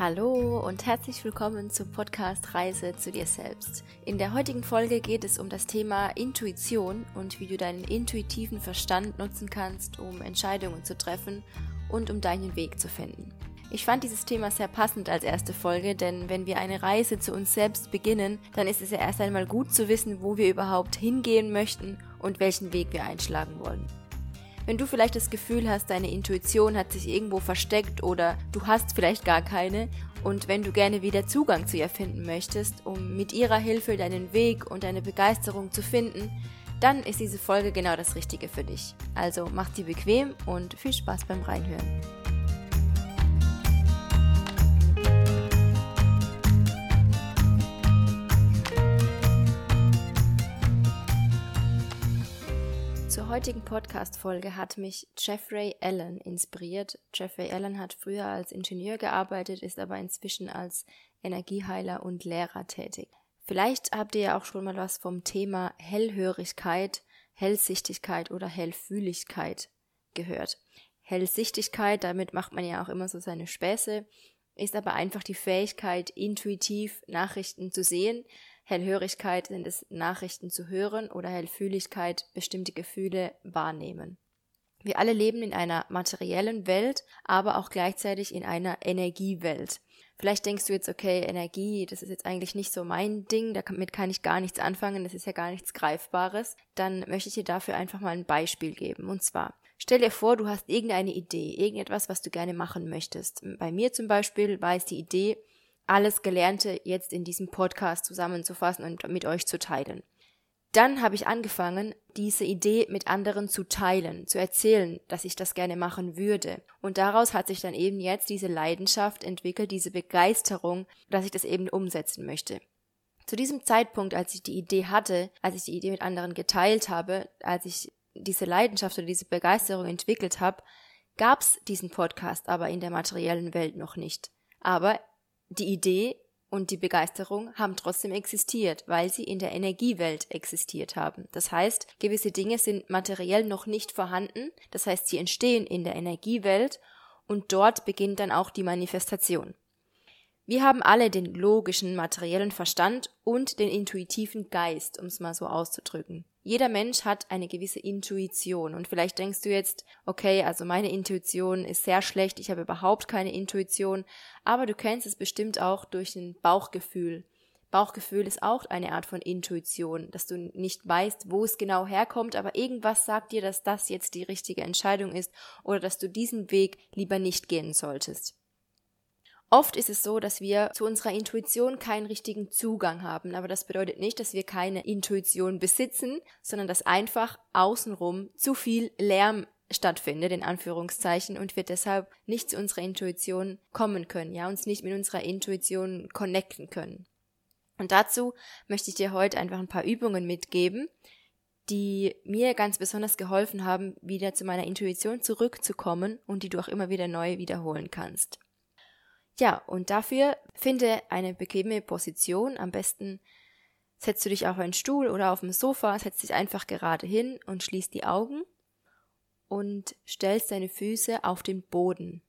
Hallo und herzlich willkommen zum Podcast Reise zu dir selbst. In der heutigen Folge geht es um das Thema Intuition und wie du deinen intuitiven Verstand nutzen kannst, um Entscheidungen zu treffen und um deinen Weg zu finden. Ich fand dieses Thema sehr passend als erste Folge, denn wenn wir eine Reise zu uns selbst beginnen, dann ist es ja erst einmal gut zu wissen, wo wir überhaupt hingehen möchten und welchen Weg wir einschlagen wollen. Wenn du vielleicht das Gefühl hast, deine Intuition hat sich irgendwo versteckt oder du hast vielleicht gar keine und wenn du gerne wieder Zugang zu ihr finden möchtest, um mit ihrer Hilfe deinen Weg und deine Begeisterung zu finden, dann ist diese Folge genau das Richtige für dich. Also mach sie bequem und viel Spaß beim Reinhören. Heutigen Podcast-Folge hat mich Jeffrey Allen inspiriert. Jeffrey Allen hat früher als Ingenieur gearbeitet, ist aber inzwischen als Energieheiler und Lehrer tätig. Vielleicht habt ihr ja auch schon mal was vom Thema Hellhörigkeit, Hellsichtigkeit oder Hellfühligkeit gehört. Hellsichtigkeit, damit macht man ja auch immer so seine Späße, ist aber einfach die Fähigkeit, intuitiv Nachrichten zu sehen, Hellhörigkeit sind es Nachrichten zu hören oder Hellfühligkeit bestimmte Gefühle wahrnehmen. Wir alle leben in einer materiellen Welt, aber auch gleichzeitig in einer Energiewelt. Vielleicht denkst du jetzt, okay, Energie, das ist jetzt eigentlich nicht so mein Ding, damit kann ich gar nichts anfangen, das ist ja gar nichts Greifbares. Dann möchte ich dir dafür einfach mal ein Beispiel geben. Und zwar, stell dir vor, du hast irgendeine Idee, irgendetwas, was du gerne machen möchtest. Bei mir zum Beispiel war es die Idee, alles Gelernte jetzt in diesem Podcast zusammenzufassen und mit euch zu teilen. Dann habe ich angefangen, diese Idee mit anderen zu teilen, zu erzählen, dass ich das gerne machen würde. Und daraus hat sich dann eben jetzt diese Leidenschaft entwickelt, diese Begeisterung, dass ich das eben umsetzen möchte. Zu diesem Zeitpunkt, als ich die Idee hatte, als ich die Idee mit anderen geteilt habe, als ich diese Leidenschaft oder diese Begeisterung entwickelt habe, gab es diesen Podcast aber in der materiellen Welt noch nicht. Aber die Idee und die Begeisterung haben trotzdem existiert, weil sie in der Energiewelt existiert haben. Das heißt, gewisse Dinge sind materiell noch nicht vorhanden, das heißt, sie entstehen in der Energiewelt und dort beginnt dann auch die Manifestation. Wir haben alle den logischen, materiellen Verstand und den intuitiven Geist, um es mal so auszudrücken. Jeder Mensch hat eine gewisse Intuition und vielleicht denkst du jetzt, okay, also meine Intuition ist sehr schlecht, ich habe überhaupt keine Intuition, aber du kennst es bestimmt auch durch ein Bauchgefühl. Bauchgefühl ist auch eine Art von Intuition, dass du nicht weißt, wo es genau herkommt, aber irgendwas sagt dir, dass das jetzt die richtige Entscheidung ist oder dass du diesen Weg lieber nicht gehen solltest. Oft ist es so, dass wir zu unserer Intuition keinen richtigen Zugang haben, aber das bedeutet nicht, dass wir keine Intuition besitzen, sondern dass einfach außenrum zu viel Lärm stattfindet, in Anführungszeichen, und wir deshalb nicht zu unserer Intuition kommen können, ja, uns nicht mit unserer Intuition connecten können. Und dazu möchte ich dir heute einfach ein paar Übungen mitgeben, die mir ganz besonders geholfen haben, wieder zu meiner Intuition zurückzukommen und die du auch immer wieder neu wiederholen kannst. Ja, und dafür finde eine bequeme Position. Am besten setzt du dich auf einen Stuhl oder auf dem Sofa, setzt dich einfach gerade hin und schließt die Augen und stellst deine Füße auf den Boden.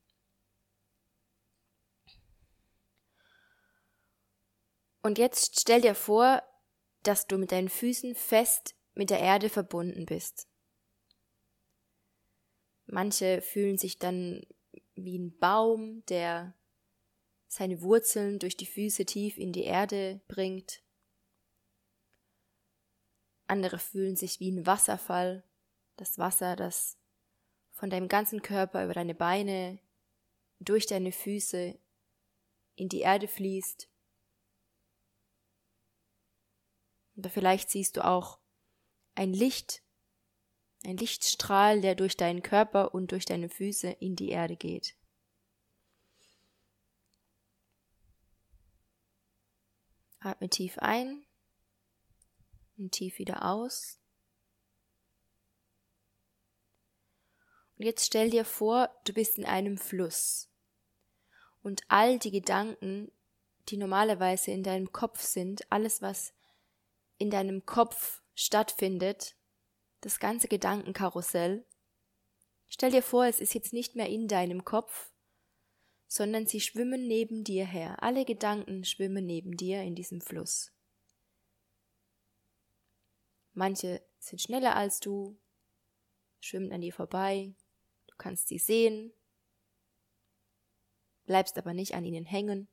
Und jetzt stell dir vor, dass du mit deinen Füßen fest mit der Erde verbunden bist. Manche fühlen sich dann wie ein Baum, der seine Wurzeln durch die Füße tief in die Erde bringt. Andere fühlen sich wie ein Wasserfall, das Wasser, das von deinem ganzen Körper über deine Beine, durch deine Füße in die Erde fließt. Oder vielleicht siehst du auch ein Licht, ein Lichtstrahl, der durch deinen Körper und durch deine Füße in die Erde geht. Atme tief ein und tief wieder aus. Und jetzt stell dir vor, du bist in einem Fluss. Und all die Gedanken, die normalerweise in deinem Kopf sind, alles, was in deinem Kopf stattfindet, das ganze Gedankenkarussell, stell dir vor, es ist jetzt nicht mehr in deinem Kopf, sondern sie schwimmen neben dir her. Alle Gedanken schwimmen neben dir in diesem Fluss. Manche sind schneller als du, schwimmen an dir vorbei, du kannst sie sehen, bleibst aber nicht an ihnen hängen.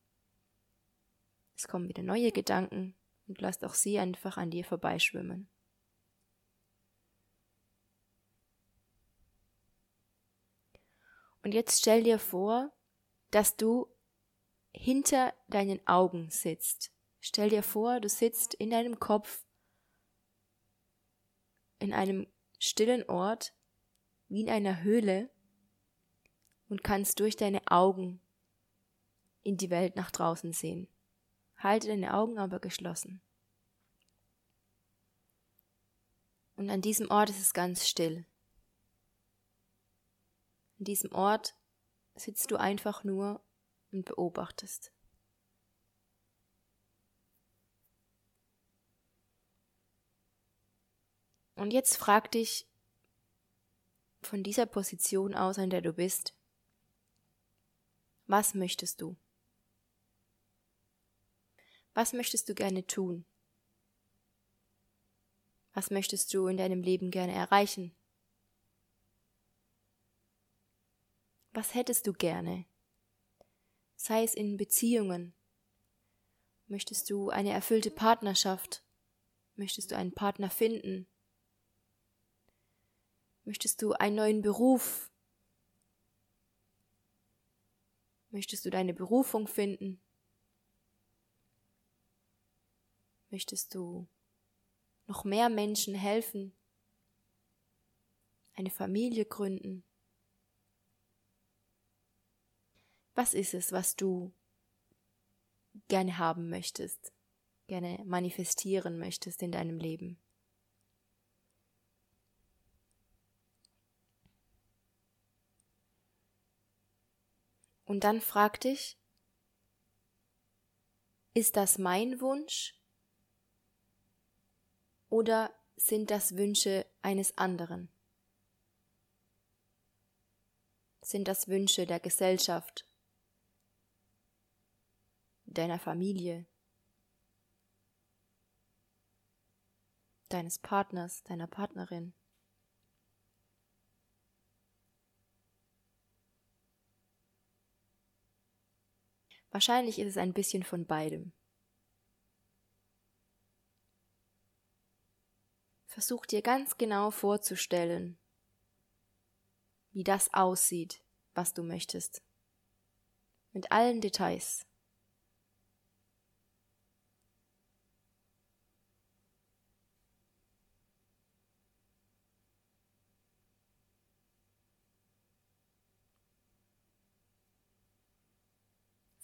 Es kommen wieder neue Gedanken und lasst auch sie einfach an dir vorbeischwimmen. Und jetzt stell dir vor, dass du hinter deinen Augen sitzt. Stell dir vor, du sitzt in deinem Kopf in einem stillen Ort, wie in einer Höhle, und kannst durch deine Augen in die Welt nach draußen sehen. Halte deine Augen aber geschlossen. Und an diesem Ort ist es ganz still. An diesem Ort sitzt du einfach nur und beobachtest. Und jetzt frag dich von dieser Position aus, an der du bist, was möchtest du? Was möchtest du gerne tun? Was möchtest du in deinem Leben gerne erreichen? Was hättest du gerne? Sei es in Beziehungen. Möchtest du eine erfüllte Partnerschaft? Möchtest du einen Partner finden? Möchtest du einen neuen Beruf? Möchtest du deine Berufung finden? Möchtest du noch mehr Menschen helfen? Eine Familie gründen? Was ist es, was du gerne haben möchtest, gerne manifestieren möchtest in deinem Leben? Und dann frag dich, ist das mein Wunsch oder sind das Wünsche eines anderen? Sind das Wünsche der Gesellschaft deiner Familie, deines Partners, deiner Partnerin. Wahrscheinlich ist es ein bisschen von beidem. Versuch dir ganz genau vorzustellen, wie das aussieht, was du möchtest. Mit allen Details.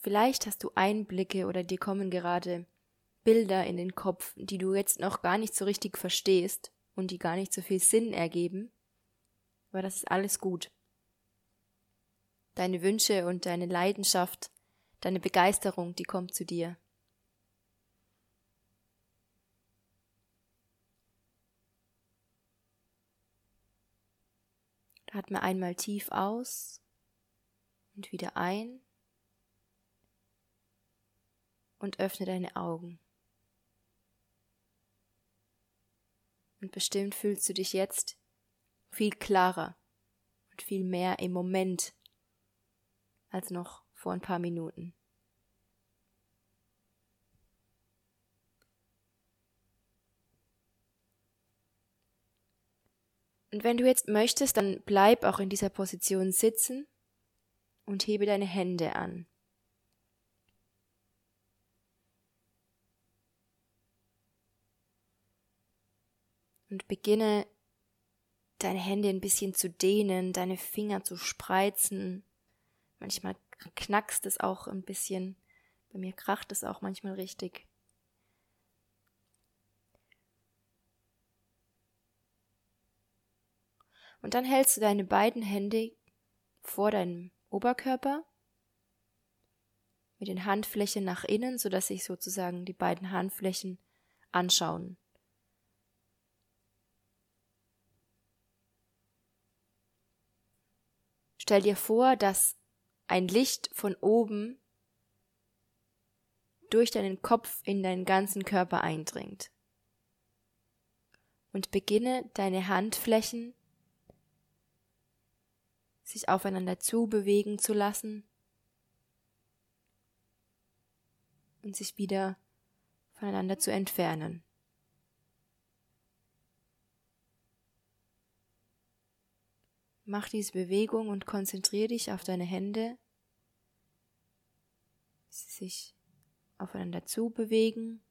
Vielleicht hast du Einblicke oder dir kommen gerade Bilder in den Kopf, die du jetzt noch gar nicht so richtig verstehst und die gar nicht so viel Sinn ergeben. Aber das ist alles gut. Deine Wünsche und deine Leidenschaft, deine Begeisterung, die kommt zu dir. Atme einmal tief aus und wieder ein und öffne deine Augen. Und bestimmt fühlst du dich jetzt viel klarer und viel mehr im Moment als noch vor ein paar Minuten. Und wenn du jetzt möchtest, dann bleib auch in dieser Position sitzen und hebe deine Hände an. Und beginne deine Hände ein bisschen zu dehnen, deine Finger zu spreizen. Manchmal knackst es auch ein bisschen. Bei mir kracht es auch manchmal richtig. Und dann hältst du deine beiden Hände vor deinem Oberkörper mit den Handflächen nach innen, sodass sich sozusagen die beiden Handflächen anschauen. Stell dir vor, dass ein Licht von oben durch deinen Kopf in deinen ganzen Körper eindringt. Und beginne deine Handflächen sich aufeinander zu bewegen zu lassen und sich wieder voneinander zu entfernen. Mach diese Bewegung und konzentriere dich auf deine Hände, sie sich aufeinander zu bewegen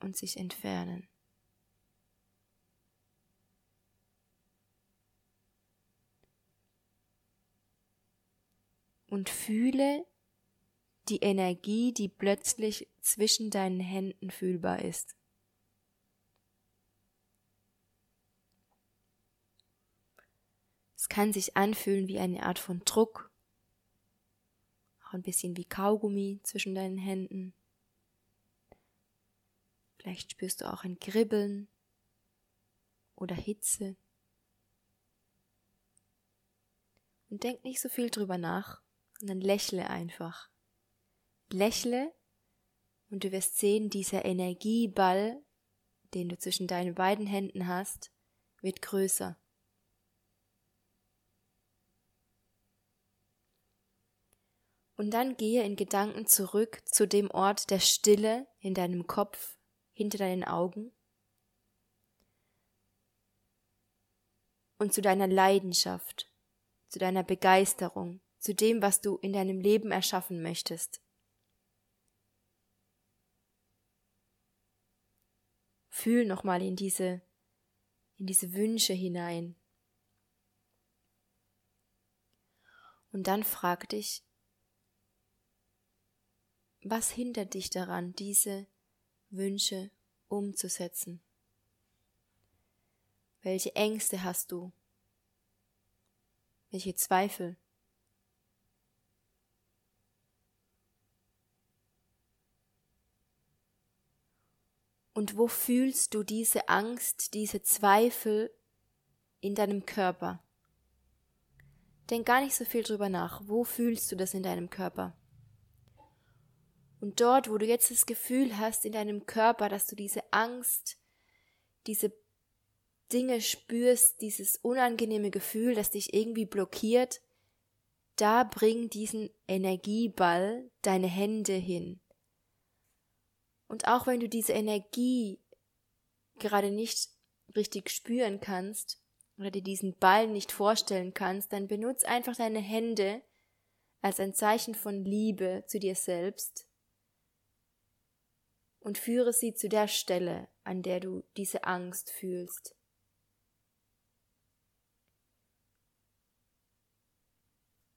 und sich entfernen. Und fühle die Energie, die plötzlich zwischen deinen Händen fühlbar ist. Es kann sich anfühlen wie eine Art von Druck, auch ein bisschen wie Kaugummi zwischen deinen Händen. Vielleicht spürst du auch ein Kribbeln oder Hitze. Und denk nicht so viel drüber nach, sondern lächle einfach. Lächle und du wirst sehen, dieser Energieball, den du zwischen deinen beiden Händen hast, wird größer. Und dann gehe in Gedanken zurück zu dem Ort der Stille in deinem Kopf, hinter deinen Augen und zu deiner Leidenschaft, zu deiner Begeisterung, zu dem, was du in deinem Leben erschaffen möchtest. Fühl nochmal in diese, in diese Wünsche hinein. Und dann frag dich, was hindert dich daran, diese Wünsche umzusetzen? Welche Ängste hast du? Welche Zweifel? Und wo fühlst du diese Angst, diese Zweifel in deinem Körper? Denk gar nicht so viel drüber nach. Wo fühlst du das in deinem Körper? Und dort, wo du jetzt das Gefühl hast in deinem Körper, dass du diese Angst, diese Dinge spürst, dieses unangenehme Gefühl, das dich irgendwie blockiert, da bring diesen Energieball deine Hände hin. Und auch wenn du diese Energie gerade nicht richtig spüren kannst oder dir diesen Ball nicht vorstellen kannst, dann benutz einfach deine Hände als ein Zeichen von Liebe zu dir selbst und führe sie zu der Stelle, an der du diese Angst fühlst.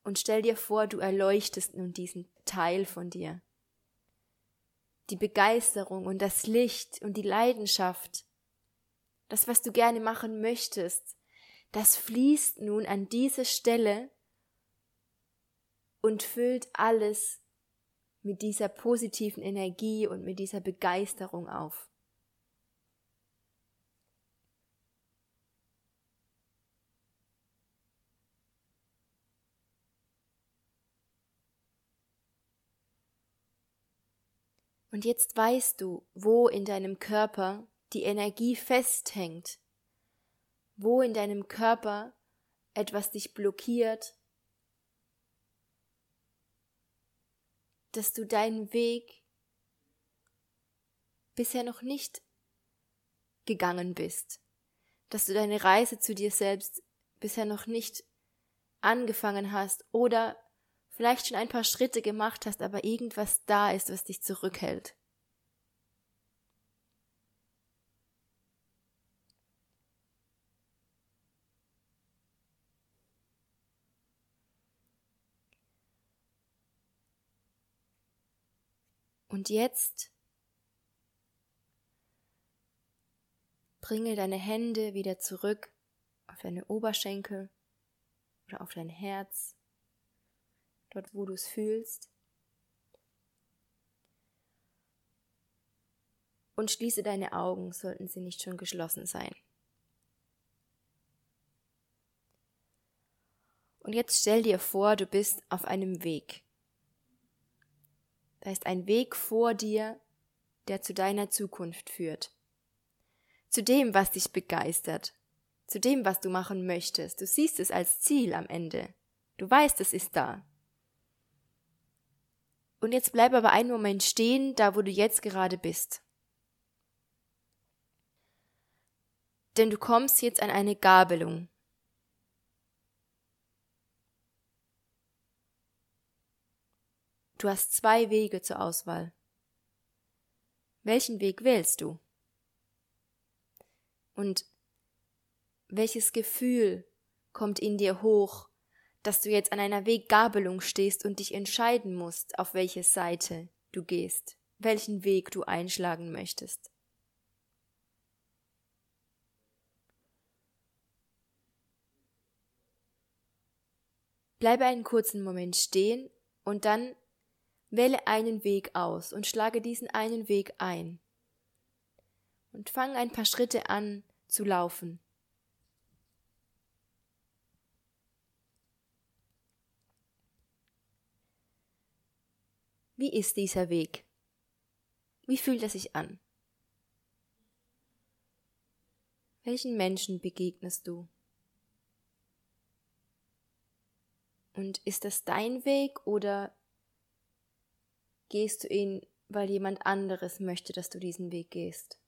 Und stell dir vor, du erleuchtest nun diesen Teil von dir. Die Begeisterung und das Licht und die Leidenschaft, das, was du gerne machen möchtest, das fließt nun an diese Stelle und füllt alles mit dieser positiven Energie und mit dieser Begeisterung auf. Und jetzt weißt du, wo in deinem Körper die Energie festhängt, wo in deinem Körper etwas dich blockiert dass du deinen Weg bisher noch nicht gegangen bist, dass du deine Reise zu dir selbst bisher noch nicht angefangen hast oder vielleicht schon ein paar Schritte gemacht hast, aber irgendwas da ist, was dich zurückhält. Und jetzt bringe deine Hände wieder zurück auf deine Oberschenkel oder auf dein Herz, dort wo du es fühlst. Und schließe deine Augen, sollten sie nicht schon geschlossen sein. Und jetzt stell dir vor, du bist auf einem Weg. Da ist ein Weg vor dir, der zu deiner Zukunft führt. Zu dem, was dich begeistert. Zu dem, was du machen möchtest. Du siehst es als Ziel am Ende. Du weißt, es ist da. Und jetzt bleib aber einen Moment stehen, da wo du jetzt gerade bist. Denn du kommst jetzt an eine Gabelung. Du hast zwei Wege zur Auswahl. Welchen Weg wählst du? Und welches Gefühl kommt in dir hoch, dass du jetzt an einer Weggabelung stehst und dich entscheiden musst, auf welche Seite du gehst, welchen Weg du einschlagen möchtest? Bleibe einen kurzen Moment stehen und dann Wähle einen Weg aus und schlage diesen einen Weg ein. Und fang ein paar Schritte an zu laufen. Wie ist dieser Weg? Wie fühlt er sich an? Welchen Menschen begegnest du? Und ist das dein Weg oder gehst du ihn, weil jemand anderes möchte, dass du diesen Weg gehst.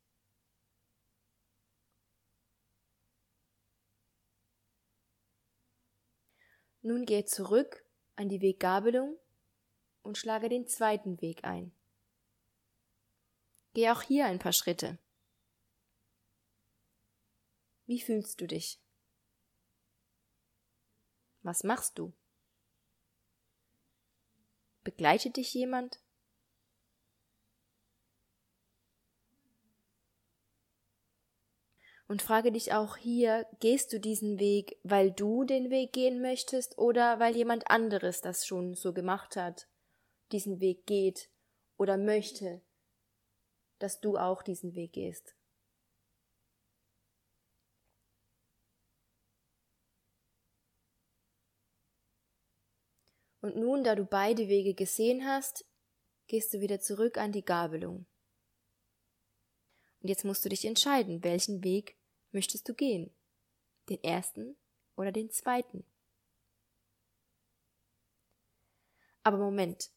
Nun geh zurück an die Weggabelung und schlage den zweiten Weg ein. Geh auch hier ein paar Schritte. Wie fühlst du dich? Was machst du? Begleitet dich jemand? Und frage dich auch hier, gehst du diesen Weg, weil du den Weg gehen möchtest oder weil jemand anderes das schon so gemacht hat, diesen Weg geht oder möchte, dass du auch diesen Weg gehst. Und nun, da du beide Wege gesehen hast, gehst du wieder zurück an die Gabelung. Und jetzt musst du dich entscheiden, welchen Weg möchtest du gehen? Den ersten oder den zweiten? Aber Moment.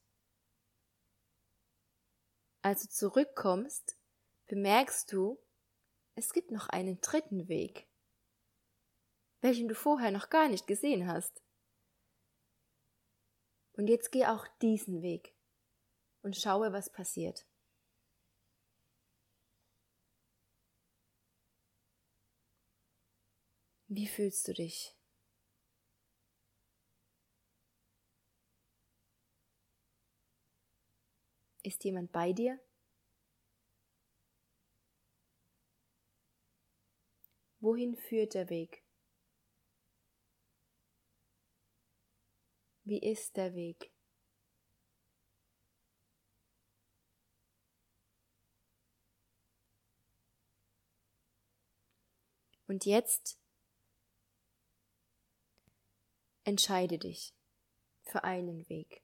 Als du zurückkommst, bemerkst du, es gibt noch einen dritten Weg, welchen du vorher noch gar nicht gesehen hast. Und jetzt geh auch diesen Weg und schaue, was passiert. Wie fühlst du dich? Ist jemand bei dir? Wohin führt der Weg? Wie ist der Weg? Und jetzt Entscheide dich für einen Weg.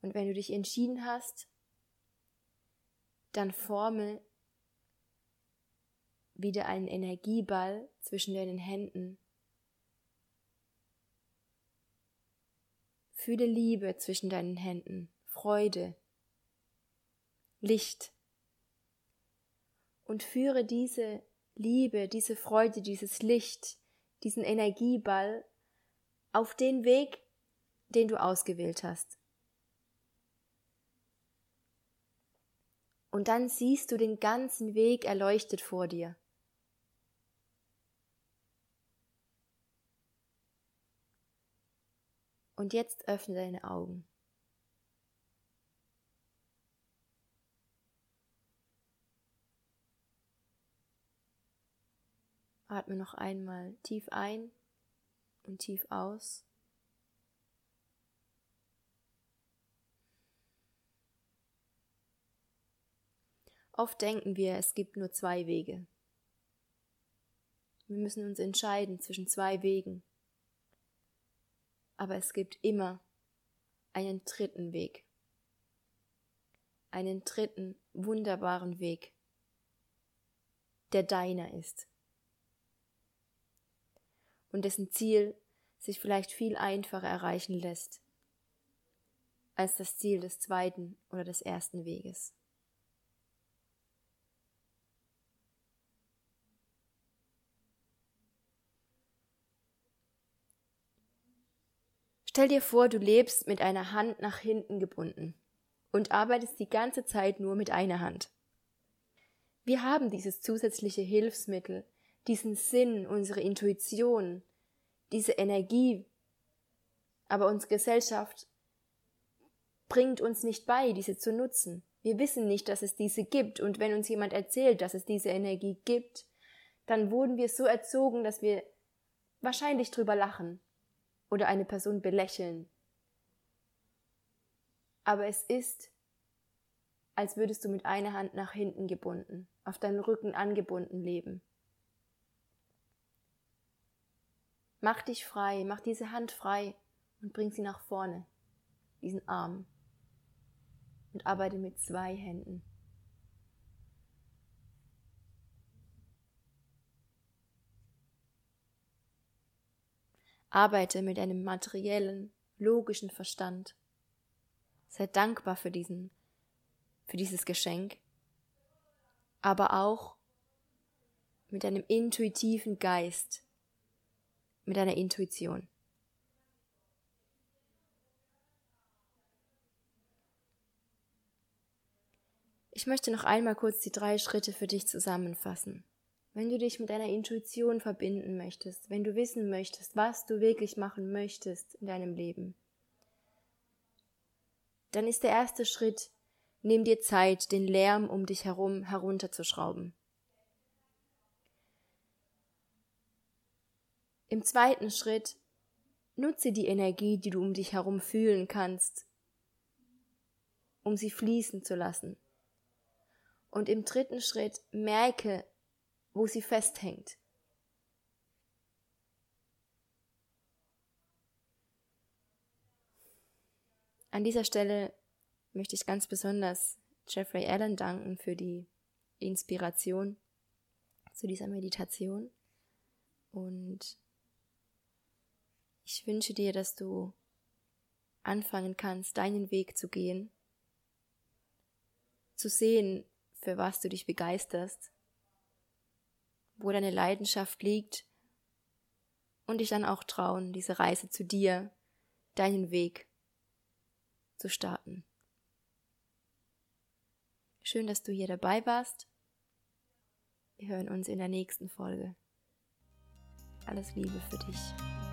Und wenn du dich entschieden hast, dann forme wieder einen Energieball zwischen deinen Händen. Fühle Liebe zwischen deinen Händen, Freude, Licht. Und führe diese Liebe, diese Freude, dieses Licht, diesen Energieball auf den Weg, den du ausgewählt hast. Und dann siehst du den ganzen Weg erleuchtet vor dir. Und jetzt öffne deine Augen. Atme noch einmal tief ein und tief aus. Oft denken wir, es gibt nur zwei Wege. Wir müssen uns entscheiden zwischen zwei Wegen. Aber es gibt immer einen dritten Weg. Einen dritten wunderbaren Weg, der deiner ist. Und dessen Ziel sich vielleicht viel einfacher erreichen lässt als das Ziel des zweiten oder des ersten Weges. Stell dir vor, du lebst mit einer Hand nach hinten gebunden und arbeitest die ganze Zeit nur mit einer Hand. Wir haben dieses zusätzliche Hilfsmittel, diesen Sinn, unsere Intuition, diese Energie, aber unsere Gesellschaft bringt uns nicht bei, diese zu nutzen. Wir wissen nicht, dass es diese gibt, und wenn uns jemand erzählt, dass es diese Energie gibt, dann wurden wir so erzogen, dass wir wahrscheinlich drüber lachen oder eine Person belächeln. Aber es ist, als würdest du mit einer Hand nach hinten gebunden, auf deinen Rücken angebunden leben. Mach dich frei, mach diese Hand frei und bring sie nach vorne, diesen Arm. Und arbeite mit zwei Händen. Arbeite mit einem materiellen, logischen Verstand. Sei dankbar für diesen, für dieses Geschenk, aber auch mit einem intuitiven Geist, mit einer Intuition. Ich möchte noch einmal kurz die drei Schritte für dich zusammenfassen wenn du dich mit deiner Intuition verbinden möchtest, wenn du wissen möchtest, was du wirklich machen möchtest in deinem Leben, dann ist der erste Schritt, nimm dir Zeit, den Lärm um dich herum herunterzuschrauben. Im zweiten Schritt, nutze die Energie, die du um dich herum fühlen kannst, um sie fließen zu lassen. Und im dritten Schritt, merke, wo sie festhängt. An dieser Stelle möchte ich ganz besonders Jeffrey Allen danken für die Inspiration zu dieser Meditation. Und ich wünsche dir, dass du anfangen kannst, deinen Weg zu gehen, zu sehen, für was du dich begeisterst wo deine Leidenschaft liegt und dich dann auch trauen, diese Reise zu dir, deinen Weg zu starten. Schön, dass du hier dabei warst. Wir hören uns in der nächsten Folge. Alles Liebe für dich.